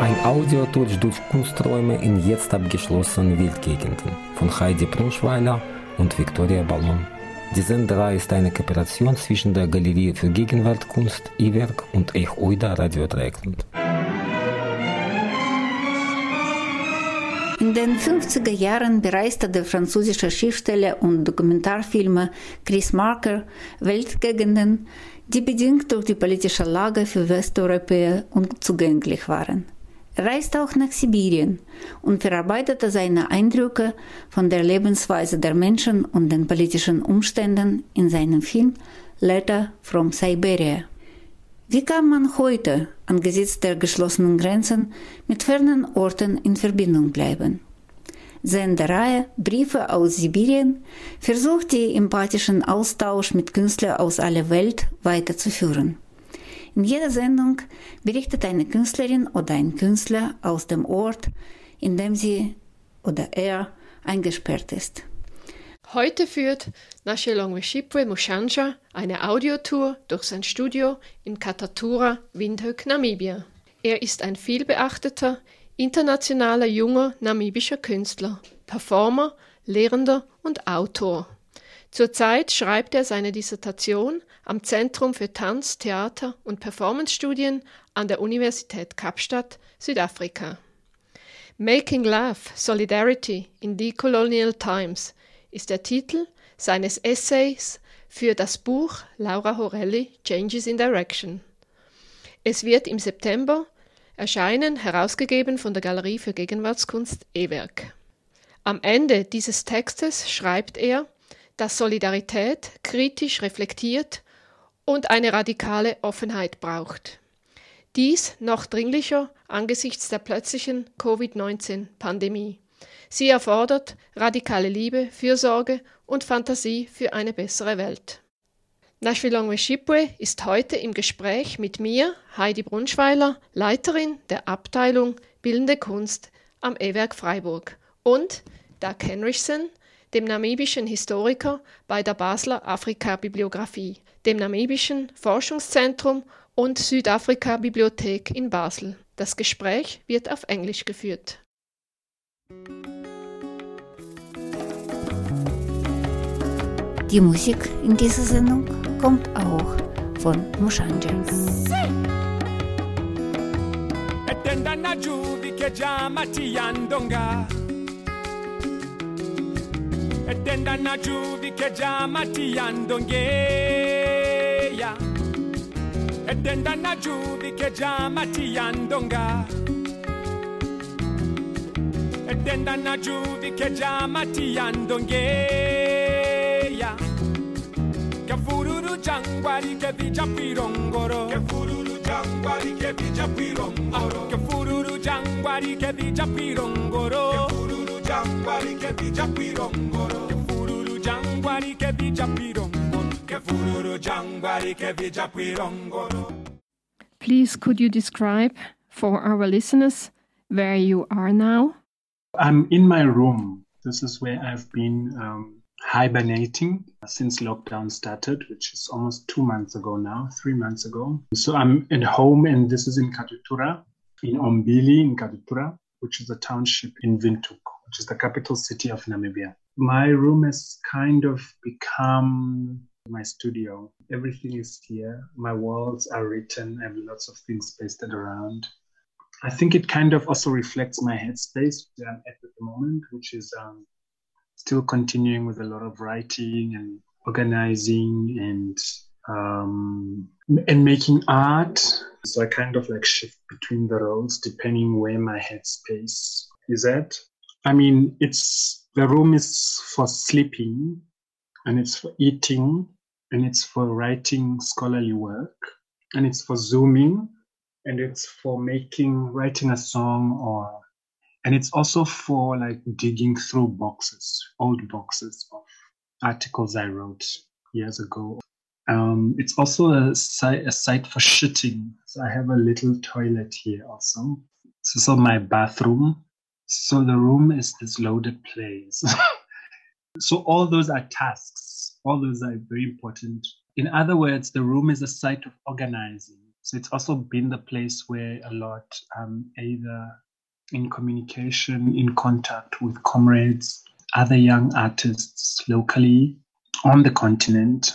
Ein Audiotour durch Kunsträume in jetzt abgeschlossenen Wildgegenden von Heidi Brunschweiler und Viktoria Ballon. Die Senderei ist eine Kooperation zwischen der Galerie für Gegenwartkunst Iwerk und Ech Oida Radio Dreieckland. In den 50er Jahren bereiste der französische Schriftsteller und Dokumentarfilmer Chris Marker Weltgegenden, die bedingt durch die politische Lage für Westeuropäer unzugänglich waren. Reiste auch nach Sibirien und verarbeitete seine Eindrücke von der Lebensweise der Menschen und den politischen Umständen in seinem Film Letter from Siberia. Wie kann man heute angesichts der geschlossenen Grenzen mit fernen Orten in Verbindung bleiben? Sendereihe Briefe aus Sibirien versucht die empathischen Austausch mit Künstlern aus aller Welt weiterzuführen. In jeder Sendung berichtet eine Künstlerin oder ein Künstler aus dem Ort, in dem sie oder er eingesperrt ist. Heute führt Nashelongweshipwe Mushanja eine Audiotour durch sein Studio in Katatura, Windhoek, Namibia. Er ist ein vielbeachteter, internationaler junger namibischer Künstler, Performer, Lehrender und Autor. Zurzeit schreibt er seine Dissertation am Zentrum für Tanz, Theater und Performancestudien an der Universität Kapstadt, Südafrika. Making Love, Solidarity in Decolonial Times ist der Titel seines Essays für das Buch Laura Horelli Changes in Direction. Es wird im September erscheinen, herausgegeben von der Galerie für Gegenwartskunst E-Werk. Am Ende dieses Textes schreibt er, dass Solidarität kritisch reflektiert und eine radikale Offenheit braucht. Dies noch dringlicher angesichts der plötzlichen Covid-19-Pandemie. Sie erfordert radikale Liebe, Fürsorge und Fantasie für eine bessere Welt. Nashville Shipwe ist heute im Gespräch mit mir, Heidi Brunschweiler, Leiterin der Abteilung Bildende Kunst am E-Werk Freiburg, und Doug Henrichsen, dem namibischen Historiker bei der Basler Afrika-Bibliographie, dem namibischen Forschungszentrum und Südafrika-Bibliothek in Basel. Das Gespräch wird auf Englisch geführt. Die Musik in dieser Sendung kommt auch von Mushanja. etenda na tiyandonga etenda na juvi ke jama tiyandongeya etenda na juvi ke jama tiyandonga etenda na juvi ke jama tiyandongeya ke fururu jangwari ke vija pirongoro ke fururu jangwari ke vija pirongoro ke fururu jangwari ke vija pirongoro ke fururu jangwari ke vija pirongoro fururu jangwari ke vija pirongoro ke fururu jangwari ke vija pirongoro Please, could you describe for our listeners where you are now? I'm in my room. This is where I've been um, hibernating since lockdown started, which is almost two months ago now, three months ago. So I'm at home, and this is in Katutura, in Ombili, in Katutura, which is a township in Windhoek, which is the capital city of Namibia. My room has kind of become my studio. Everything is here. My walls are written. I have lots of things pasted around. I think it kind of also reflects my headspace that I'm at at the moment, which is um, still continuing with a lot of writing and organizing and um, and making art. So I kind of like shift between the roles depending where my headspace is at. I mean, it's the room is for sleeping, and it's for eating, and it's for writing scholarly work, and it's for zooming, and it's for making, writing a song or, and it's also for like digging through boxes, old boxes of articles I wrote years ago. Um, it's also a site, a site for shitting. So I have a little toilet here also. This is my bathroom. So the room is this loaded place. so all those are tasks. All those are very important. In other words, the room is a site of organizing. So it's also been the place where a lot um, either in communication, in contact with comrades, other young artists locally on the continent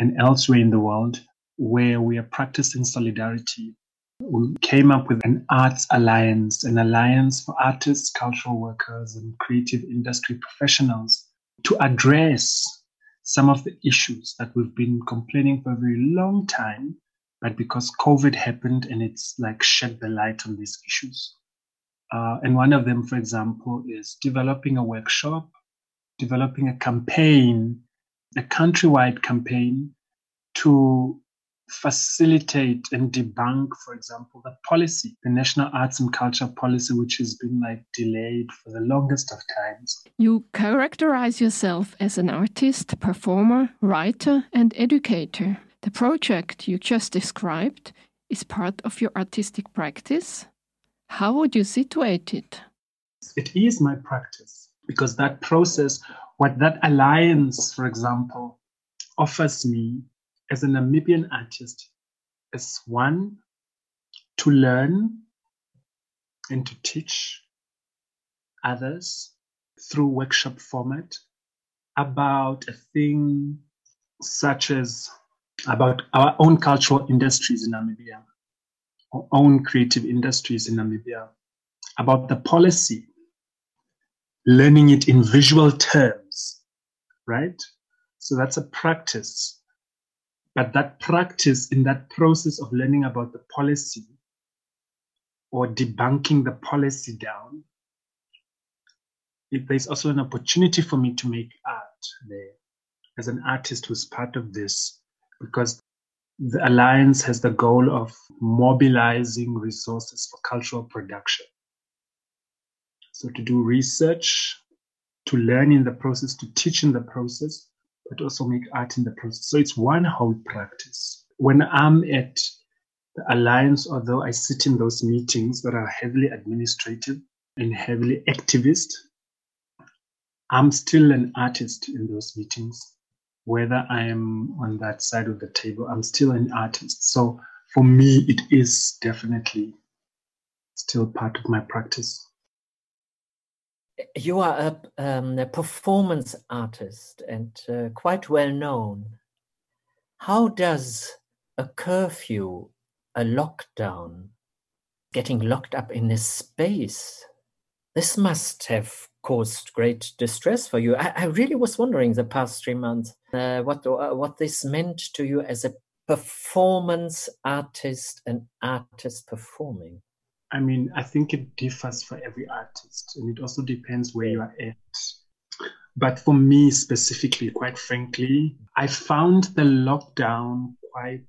and elsewhere in the world where we are practicing solidarity. We came up with an arts alliance, an alliance for artists, cultural workers, and creative industry professionals to address some of the issues that we've been complaining for a very long time, but because COVID happened and it's like shed the light on these issues. Uh, and one of them, for example, is developing a workshop, developing a campaign a countrywide campaign to facilitate and debunk, for example, the policy, the National Arts and Culture policy, which has been like delayed for the longest of times. You characterize yourself as an artist, performer, writer, and educator. The project you just described is part of your artistic practice. How would you situate it? It is my practice because that process what that alliance, for example, offers me as a Namibian artist is one, to learn and to teach others through workshop format about a thing such as about our own cultural industries in Namibia, our own creative industries in Namibia, about the policy, learning it in visual terms right? So that's a practice. But that practice in that process of learning about the policy or debunking the policy down, it, there's also an opportunity for me to make art there as an artist who's part of this because the alliance has the goal of mobilizing resources for cultural production. So to do research, to learn in the process, to teach in the process, but also make art in the process. So it's one whole practice. When I'm at the Alliance, although I sit in those meetings that are heavily administrative and heavily activist, I'm still an artist in those meetings. Whether I am on that side of the table, I'm still an artist. So for me, it is definitely still part of my practice you are a, um, a performance artist and uh, quite well known. How does a curfew, a lockdown, getting locked up in a space, this must have caused great distress for you. I, I really was wondering the past three months uh, what uh, what this meant to you as a performance artist, an artist performing. I mean, I think it differs for every artist, and it also depends where you are at. But for me specifically, quite frankly, I found the lockdown quite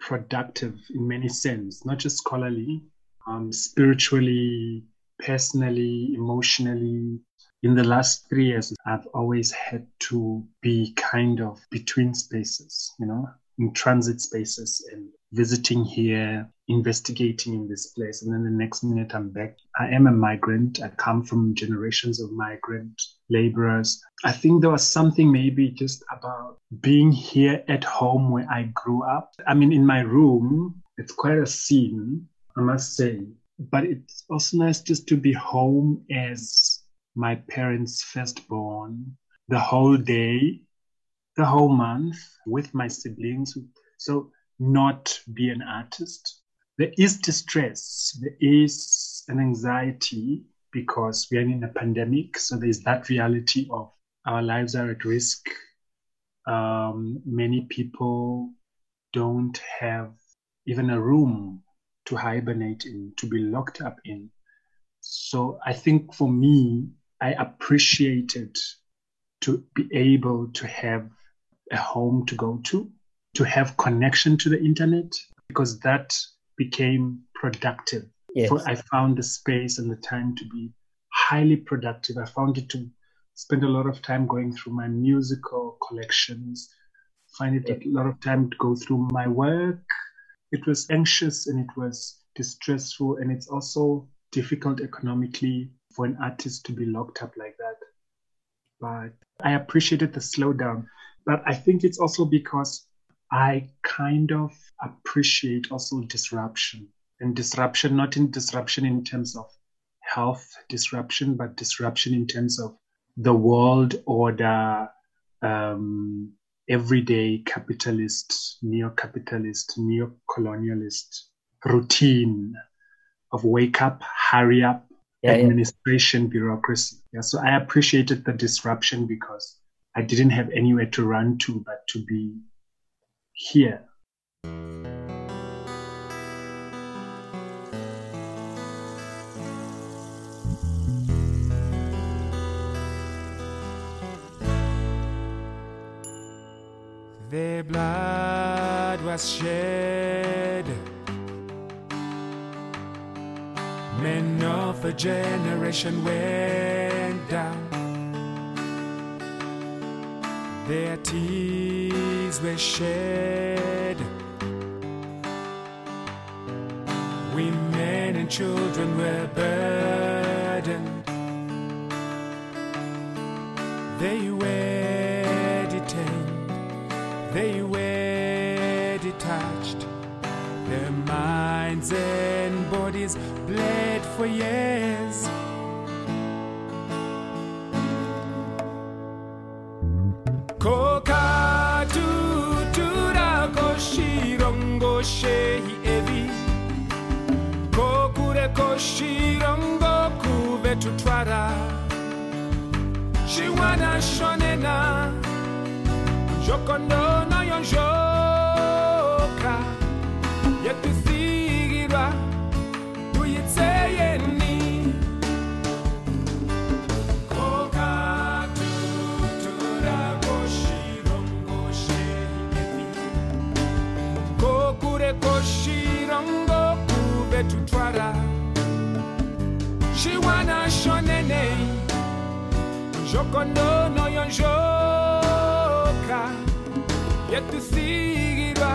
productive in many sense, not just scholarly, um, spiritually, personally, emotionally. In the last three years, I've always had to be kind of between spaces, you know, in transit spaces and visiting here, investigating in this place. And then the next minute I'm back. I am a migrant. I come from generations of migrant laborers. I think there was something maybe just about being here at home where I grew up. I mean, in my room, it's quite a scene, I must say. But it's also nice just to be home as my parents' firstborn, the whole day, the whole month with my siblings. So not be an artist. There is distress, there is an anxiety because we are in a pandemic. So there's that reality of our lives are at risk. Um, many people don't have even a room to hibernate in, to be locked up in. So I think for me, I appreciated to be able to have a home to go to to have connection to the internet because that became productive. Yes. So I found the space and the time to be highly productive. I found it to spend a lot of time going through my musical collections, find it a lot of time to go through my work. It was anxious and it was distressful, and it's also difficult economically for an artist to be locked up like that. But I appreciated the slowdown. But I think it's also because I kind of appreciate also disruption and disruption, not in disruption in terms of health disruption, but disruption in terms of the world order, um, everyday capitalist, neo capitalist, neo colonialist routine of wake up, hurry up, Yeah, yeah. administration, bureaucracy. Yeah, so I appreciated the disruption because I didn't have anywhere to run to but to be here. Their blood was shed. Men of a generation went down. Their tears were shed. Women and children were burdened. They were detained. They were detached. Their minds and bodies bled for years. Tutwara shiwana shonena jokondono yonjoka jokondono yonjoka yetuthigirwa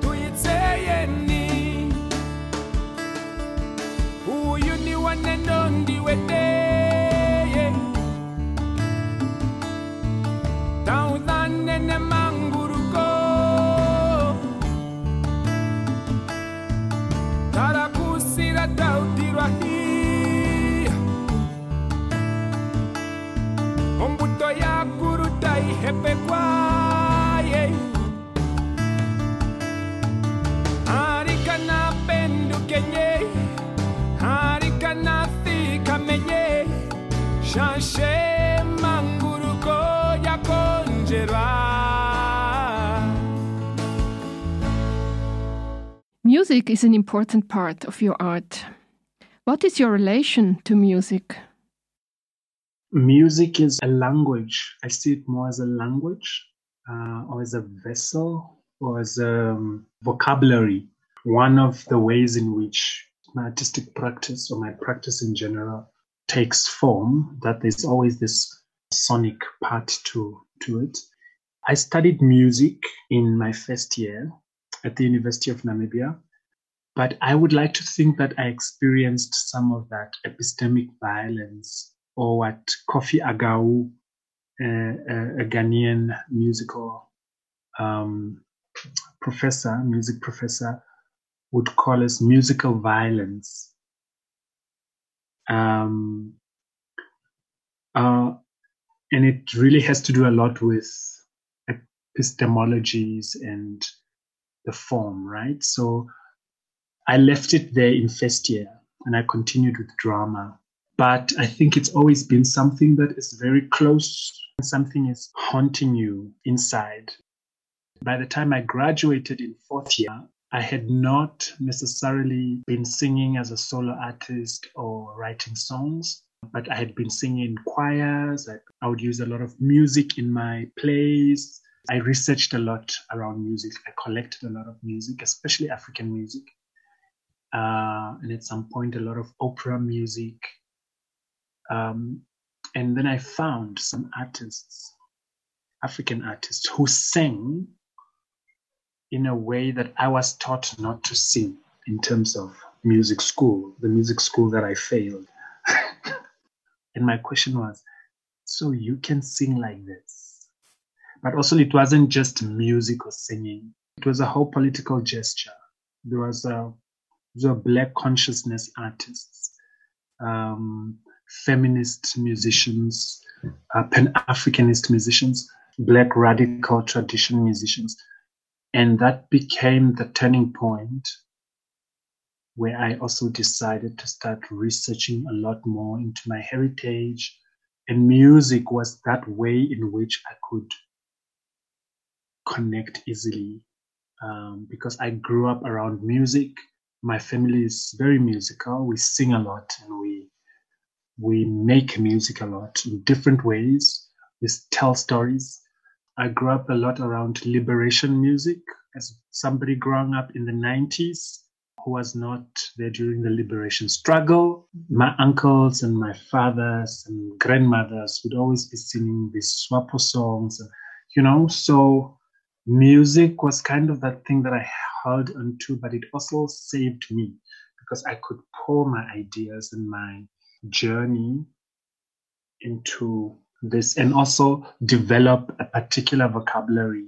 tuyitseyeni uyu ni waneno ndiwedeye taudhanene manguruko. Tarakusira tautirwa hiya Music is an important part of your art. What is your relation to music? Music is a language. I see it more as a language uh, or as a vessel or as a um, vocabulary. One of the ways in which my artistic practice or my practice in general takes form, that there's always this sonic part to, to it. I studied music in my first year at the University of Namibia, but I would like to think that I experienced some of that epistemic violence or what Kofi Agawu, uh, uh, a Ghanaian musical um, professor, music professor, would call as musical violence. Um, uh, and it really has to do a lot with epistemologies and the form, right? So I left it there in first year and I continued with drama. But I think it's always been something that is very close, something is haunting you inside. By the time I graduated in fourth year, I had not necessarily been singing as a solo artist or writing songs, but I had been singing in choirs. I, I would use a lot of music in my plays. I researched a lot around music. I collected a lot of music, especially African music. Uh, and at some point a lot of opera music. Um, and then I found some artists, African artists, who sang in a way that I was taught not to sing in terms of music school, the music school that I failed. and my question was, so you can sing like this? But also, it wasn't just music or singing, it was a whole political gesture. There was a, were black consciousness artists, um, feminist musicians, uh, Pan Africanist musicians, black radical tradition musicians. And that became the turning point where I also decided to start researching a lot more into my heritage. And music was that way in which I could connect easily um, because I grew up around music. My family is very musical. We sing a lot and we we make music a lot in different ways. We tell stories. I grew up a lot around liberation music as somebody growing up in the 90s who was not there during the liberation struggle. Mm-hmm. My uncles and my fathers and grandmothers would always be singing these SWAPO songs, you know. So music was kind of that thing that I held onto, but it also saved me because I could pour my ideas and my journey into this and also develop a particular vocabulary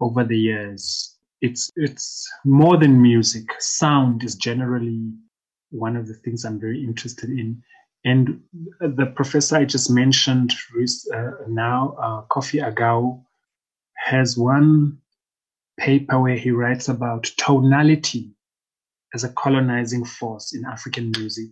over the years. It's it's more than music. Sound is generally one of the things I'm very interested in. And the professor I just mentioned uh, now, uh, Kofi Agawu, has one paper where he writes about tonality as a colonizing force in African music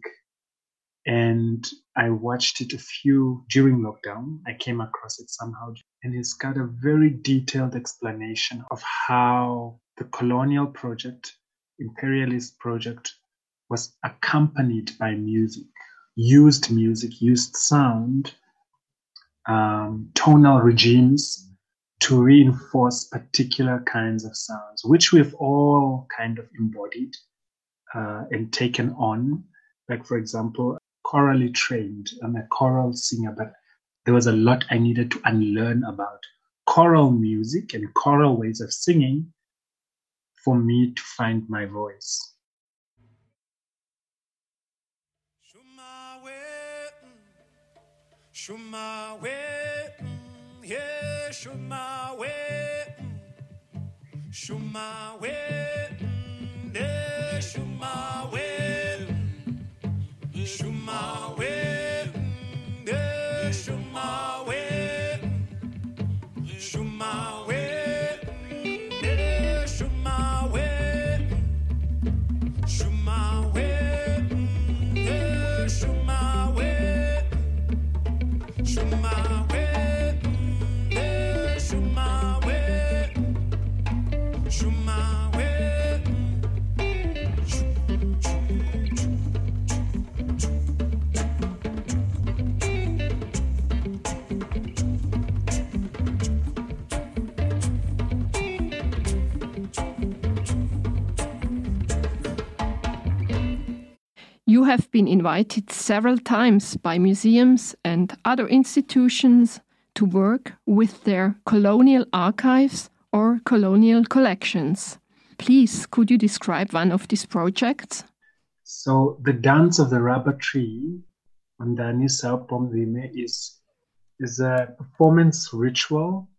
and I watched it a few during lockdown. I came across it somehow, and it's got a very detailed explanation of how the colonial project, imperialist project, was accompanied by music, used music, used sound, um, tonal regimes to reinforce particular kinds of sounds, which we've all kind of embodied uh, and taken on. Like, for example, chorally trained. I'm a choral singer, but there was a lot I needed to unlearn about choral music and choral ways of singing for me to find my voice. Shumawe, yeah, Shumawe, Shumawe, yeah, Shumawe. You have been invited several times by museums and other institutions to work with their colonial archives or colonial collections. Please, could you describe one of these projects? So, the dance of the rubber tree on the Pomvime is, is a performance ritual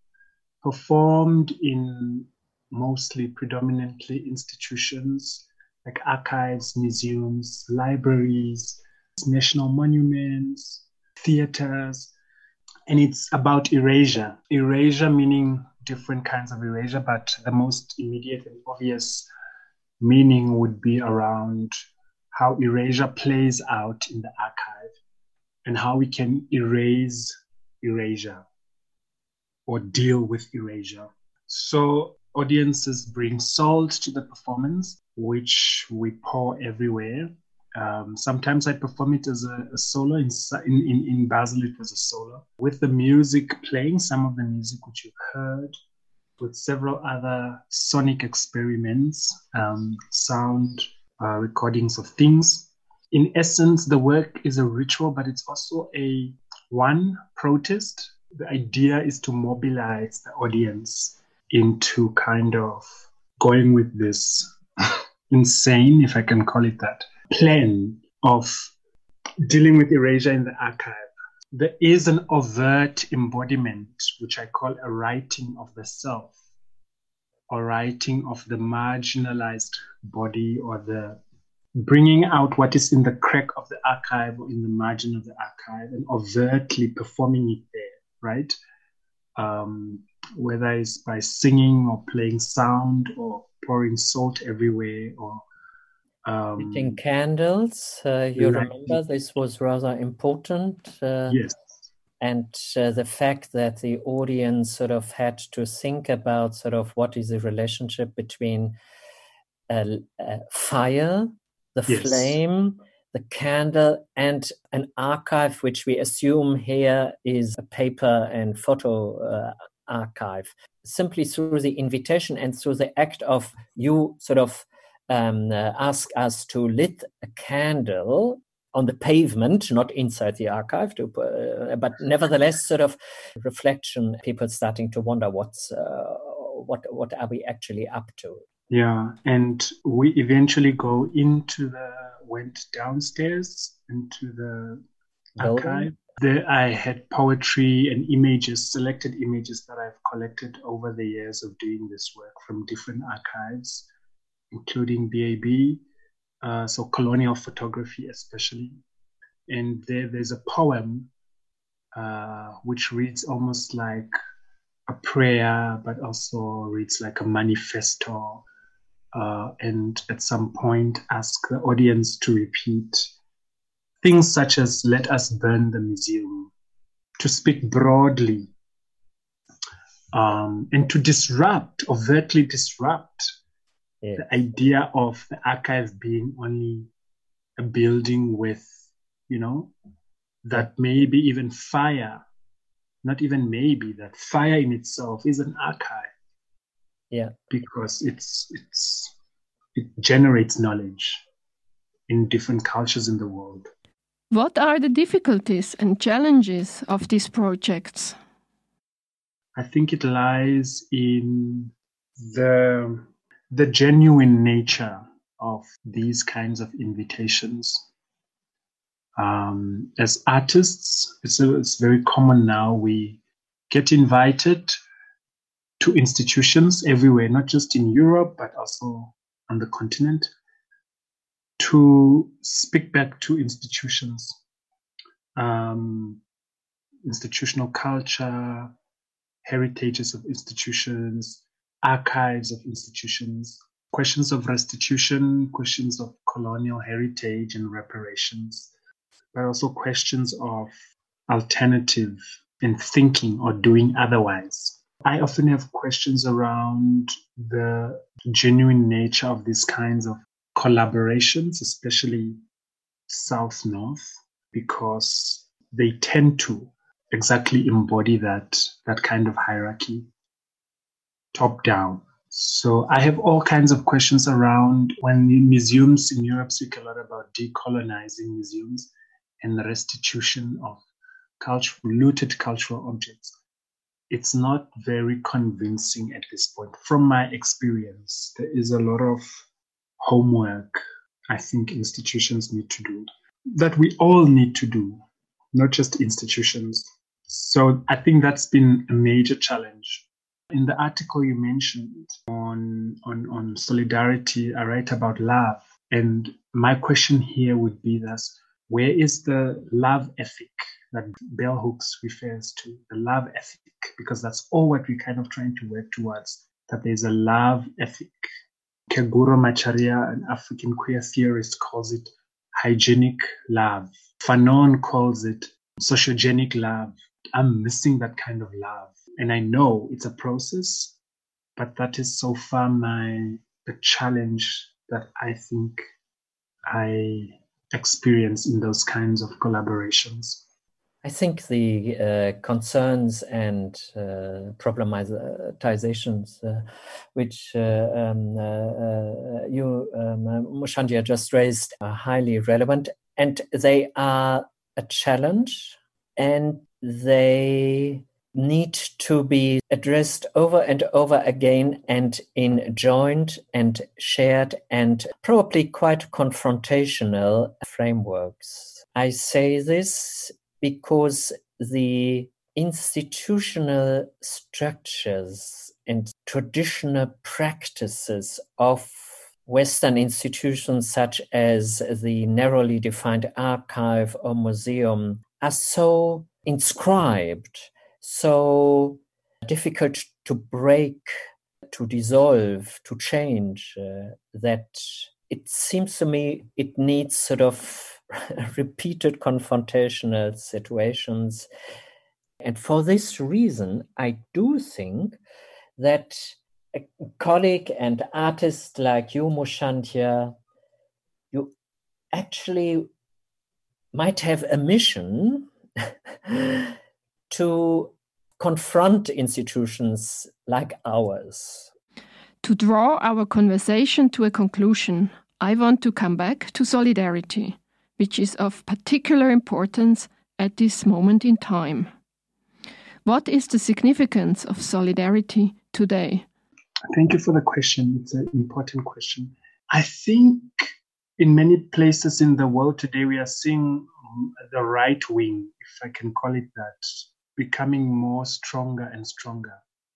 performed in mostly predominantly institutions like archives, museums, libraries, national monuments, theaters. And it's about erasure. Erasure meaning different kinds of erasure, but the most immediate and obvious meaning would be around how erasure plays out in the archive and how we can erase erasure or deal with erasure. So audiences bring salt to the performance, which we pour everywhere. Um, sometimes I perform it as a, a solo. In, in, in Basel, it was a solo. With the music playing, some of the music which you've heard, with several other sonic experiments, um, sound uh, recordings of things. In essence, the work is a ritual, but it's also a one protest. The idea is to mobilize the audience into kind of going with this insane, if I can call it that, plan of dealing with erasure in the archive. There is an overt embodiment, which I call a writing of the self, or writing of the marginalized body, or the bringing out what is in the crack of the archive or in the margin of the archive and overtly performing it there, right? Um, whether it's by singing or playing sound or pouring salt everywhere or um, lighting candles. Uh, you remember this was rather important. Uh, yes. And uh, the fact that the audience sort of had to think about sort of what is the relationship between fire, the yes. flame, the candle, and an archive, which we assume here is a paper and photo uh, archive. Simply through the invitation and through the act of you sort of um, uh, ask us to lit a candle on the pavement, not inside the archive, to, uh, but nevertheless, sort of reflection. People starting to wonder what's uh, what what are we actually up to? Yeah, and we eventually go into the went downstairs into the Building. archive. There, I had poetry and images, selected images that I've collected over the years of doing this work from different archives including BAB, uh, so colonial photography especially. And there, there's a poem uh, which reads almost like a prayer, but also reads like a manifesto. Uh, and at some point, ask the audience to repeat things such as let us burn the museum, to speak broadly, um, and to disrupt, overtly disrupt yeah. the idea of the archive being only a building with, you know, that maybe even fire, not even maybe, that fire in itself is an archive. Yeah. Because it's it's it generates knowledge in different cultures in the world. What are the difficulties and challenges of these projects? I think it lies in the the genuine nature of these kinds of invitations. Um, as artists, it's, it's very common now. We get invited to institutions everywhere, not just in Europe, but also on the continent, to speak back to institutions, um, institutional culture, heritages of institutions, archives of institutions, questions of restitution, questions of colonial heritage and reparations, but also questions of alternative in thinking or doing otherwise. I often have questions around the genuine nature of these kinds of collaborations, especially South North, because they tend to exactly embody that, that kind of hierarchy top down. So I have all kinds of questions around when museums in Europe speak a lot about decolonizing museums and the restitution of culture, looted cultural objects. It's not very convincing at this point. From my experience, there is a lot of homework I think institutions need to do, that we all need to do, not just institutions. So I think that's been a major challenge in the article you mentioned on, on, on solidarity, I write about love. And my question here would be this where is the love ethic that Bell Hooks refers to? The love ethic, because that's all what we're kind of trying to work towards, that there's a love ethic. Keguro Macharia, an African queer theorist, calls it hygienic love. Fanon calls it sociogenic love. I'm missing that kind of love and I know it's a process, but that is so far my the challenge that I think I experience in those kinds of collaborations. I think the uh, concerns and uh, problematizations uh, which uh, um, uh, uh, you, um, just raised are highly relevant and they are a challenge and they need to be addressed over and over again and in joint and shared and probably quite confrontational frameworks. I say this because the institutional structures and traditional practices of Western institutions such as the narrowly defined archive or museum are so inscribed, so difficult to break, to dissolve, to change, uh, that it seems to me it needs sort of repeated confrontational situations. And for this reason, I do think that a colleague and artist like you, Mushaandja, you actually might have a mission to confront institutions like ours. To draw our conversation to a conclusion, I want to come back to solidarity which is of particular importance at this moment in time. What is the significance of solidarity today? Thank you for the question. It's an important question. I think in many places in the world today, we are seeing um, the right wing, if I can call it that, becoming more stronger and stronger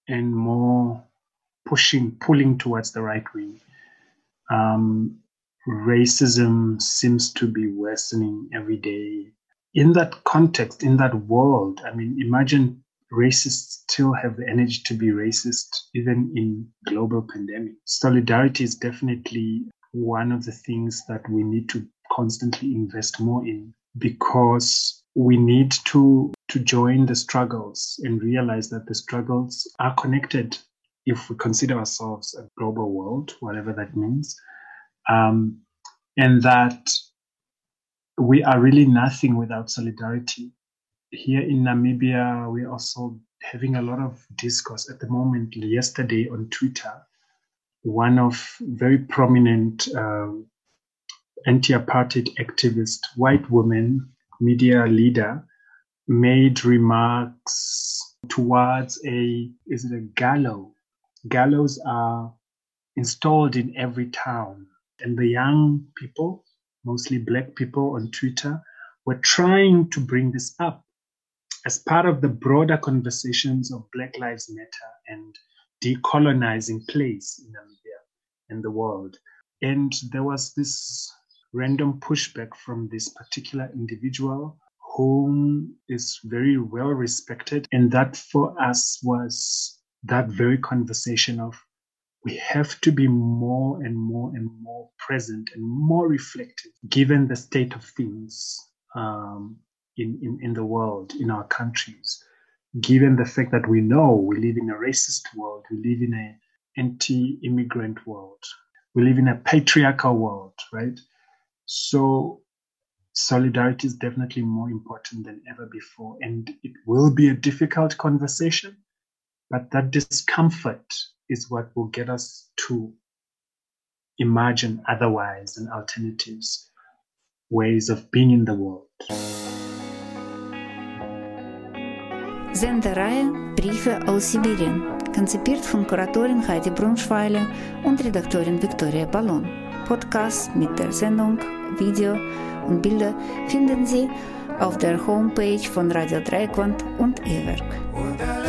and more pushing, pulling towards the right wing. Um, racism seems to be worsening every day. In that context, in that world, I mean, imagine racists still have the energy to be racist even in global pandemic. Solidarity is definitely one of the things that we need to constantly invest more in because we need to to join the struggles and realize that the struggles are connected if we consider ourselves a global world, whatever that means um, and that we are really nothing without solidarity. Here in Namibia, we're also having a lot of discourse at the moment. Yesterday on Twitter, one of very prominent um, anti-apartheid activist, white woman, media leader, made remarks towards a is it a gallows? Gallows are installed in every town and the young people, mostly black people on Twitter, were trying to bring this up as part of the broader conversations of Black Lives Matter and decolonizing place in Namibia and the world. And there was this random pushback from this particular individual whom is very well respected. And that for us was that very conversation of we have to be more and more and more present and more reflective given the state of things um, in, in, in the world, in our countries, given the fact that we know we live in a racist world, we live in an anti immigrant world, we live in a patriarchal world, right? So, solidarity is definitely more important than ever before. And it will be a difficult conversation, but that discomfort is what will get us to imagine otherwise and alternatives ways of being in the world. Sendereihe Briefe aus Sibirien, konzipiert von Kuratorin Heidi Brunschweiler und Redaktorin Viktoria Ballon. Podcast mit der Sendung, Video und Bilder finden Sie auf der Homepage von Radio Dreieckland und E-Werk.